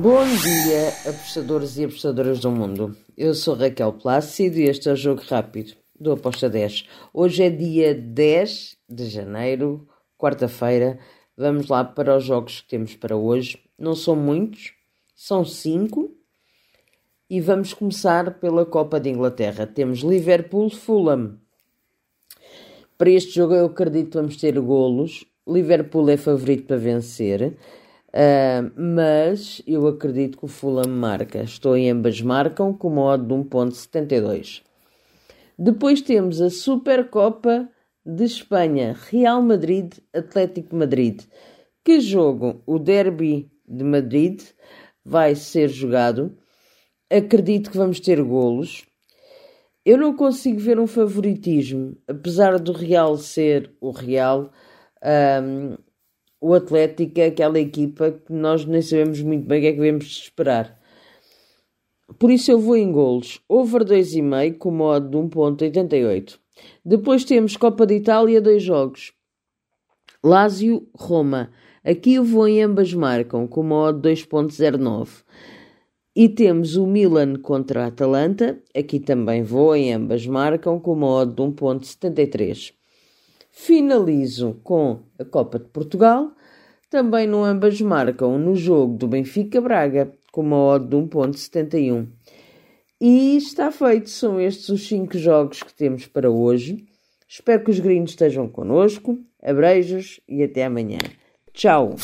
Bom dia, apostadores e apostadoras do mundo. Eu sou Raquel Plácido e este é o Jogo Rápido do Aposta 10. Hoje é dia 10 de janeiro, quarta-feira. Vamos lá para os jogos que temos para hoje. Não são muitos, são cinco. E vamos começar pela Copa de Inglaterra. Temos Liverpool-Fulham. Para este jogo eu acredito que vamos ter golos. Liverpool é favorito para vencer. Uh, mas eu acredito que o Fulham marca. Estou em ambas marcam com uma odd de 1.72. Depois temos a Supercopa de Espanha, Real Madrid, Atlético Madrid. Que jogo? O Derby de Madrid vai ser jogado. Acredito que vamos ter golos. Eu não consigo ver um favoritismo, apesar do Real ser o Real. Um, o Atlético é aquela equipa que nós nem sabemos muito bem o que é que devemos esperar. Por isso eu vou em golos. Over 2,5 com modo de 1.88. Depois temos Copa de Itália, dois jogos. Lazio-Roma. Aqui eu vou em ambas marcam com modo de 2.09. E temos o Milan contra a Atalanta. Aqui também vou em ambas marcam com modo de 1.73. Finalizo com a Copa de Portugal. Também no ambas marcam no jogo do Benfica-Braga, com uma odd de 1.71. E está feito, são estes os 5 jogos que temos para hoje. Espero que os gringos estejam connosco. Abreijos e até amanhã. Tchau!